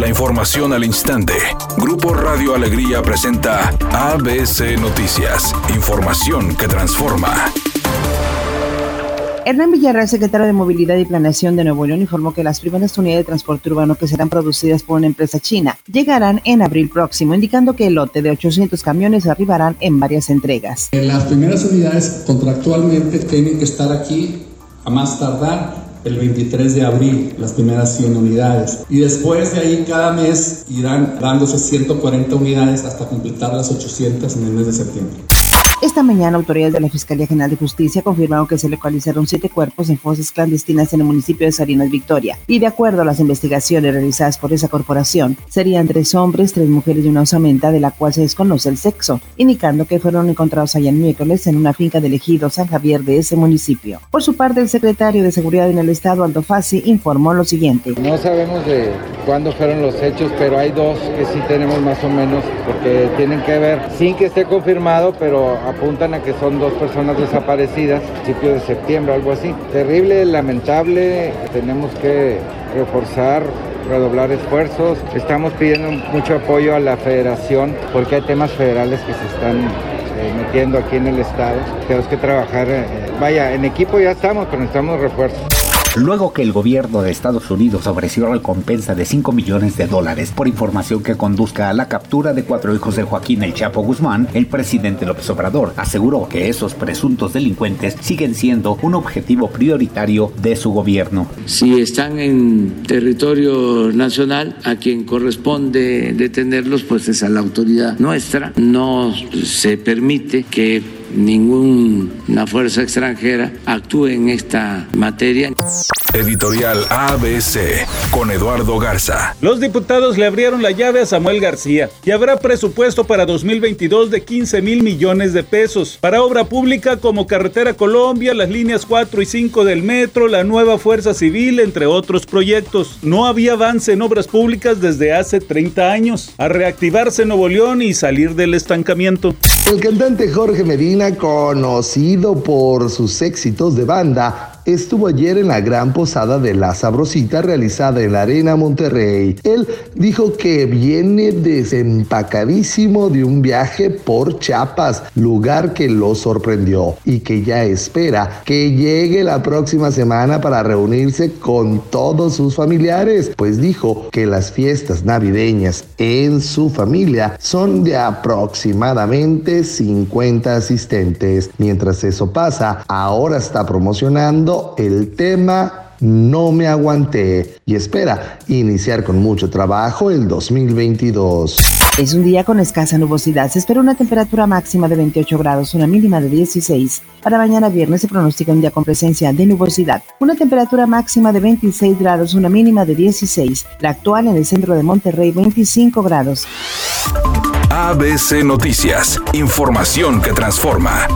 La información al instante. Grupo Radio Alegría presenta ABC Noticias. Información que transforma. Hernán Villarreal, secretario de Movilidad y Planeación de Nuevo León, informó que las primeras unidades de transporte urbano que serán producidas por una empresa china llegarán en abril próximo, indicando que el lote de 800 camiones arribarán en varias entregas. Las primeras unidades contractualmente tienen que estar aquí a más tardar el 23 de abril, las primeras 100 unidades. Y después de ahí cada mes irán dándose 140 unidades hasta completar las 800 en el mes de septiembre. Esta mañana, autoridades de la Fiscalía General de Justicia confirmaron que se localizaron siete cuerpos en fosas clandestinas en el municipio de Salinas Victoria. Y de acuerdo a las investigaciones realizadas por esa corporación, serían tres hombres, tres mujeres y una osamenta de la cual se desconoce el sexo, indicando que fueron encontrados allá en miércoles en una finca del ejido San Javier de ese municipio. Por su parte, el secretario de Seguridad en el Estado, Aldo Fassi, informó lo siguiente. No sabemos de cuándo fueron los hechos, pero hay dos que sí tenemos más o menos, porque tienen que ver, sin que esté confirmado, pero apuntan a que son dos personas desaparecidas, principio de septiembre, algo así. Terrible, lamentable, tenemos que reforzar redoblar esfuerzos. Estamos pidiendo mucho apoyo a la federación porque hay temas federales que se están eh, metiendo aquí en el estado. Tenemos que trabajar, eh, vaya, en equipo ya estamos, pero necesitamos refuerzos luego que el gobierno de Estados Unidos ofreció recompensa de 5 millones de dólares por información que conduzca a la captura de cuatro hijos de Joaquín El Chapo Guzmán, el presidente López Obrador aseguró que esos presuntos delincuentes siguen siendo un objetivo prioritario de su gobierno. Si están en territorio nacional, a quien corresponde detenerlos, pues es a la autoridad nuestra. No se permite que ninguna fuerza extranjera actúe en esta materia. Editorial ABC con Eduardo Garza. Los diputados le abrieron la llave a Samuel García y habrá presupuesto para 2022 de 15 mil millones de pesos para obra pública como Carretera Colombia, las líneas 4 y 5 del metro, la nueva Fuerza Civil, entre otros proyectos. No había avance en obras públicas desde hace 30 años. A reactivarse Nuevo León y salir del estancamiento. El cantante Jorge Medina, conocido por sus éxitos de banda, estuvo ayer en la gran posada de La Sabrosita realizada en la Arena Monterrey. Él dijo que viene desempacadísimo de un viaje por Chiapas, lugar que lo sorprendió y que ya espera que llegue la próxima semana para reunirse con todos sus familiares, pues dijo que las fiestas navideñas en su familia son de aproximadamente 50 asistentes. Mientras eso pasa, ahora está promocionando el tema no me aguanté y espera iniciar con mucho trabajo el 2022. Es un día con escasa nubosidad. Se espera una temperatura máxima de 28 grados, una mínima de 16. Para mañana viernes se pronostica un día con presencia de nubosidad. Una temperatura máxima de 26 grados, una mínima de 16. La actual en el centro de Monterrey, 25 grados. ABC Noticias. Información que transforma.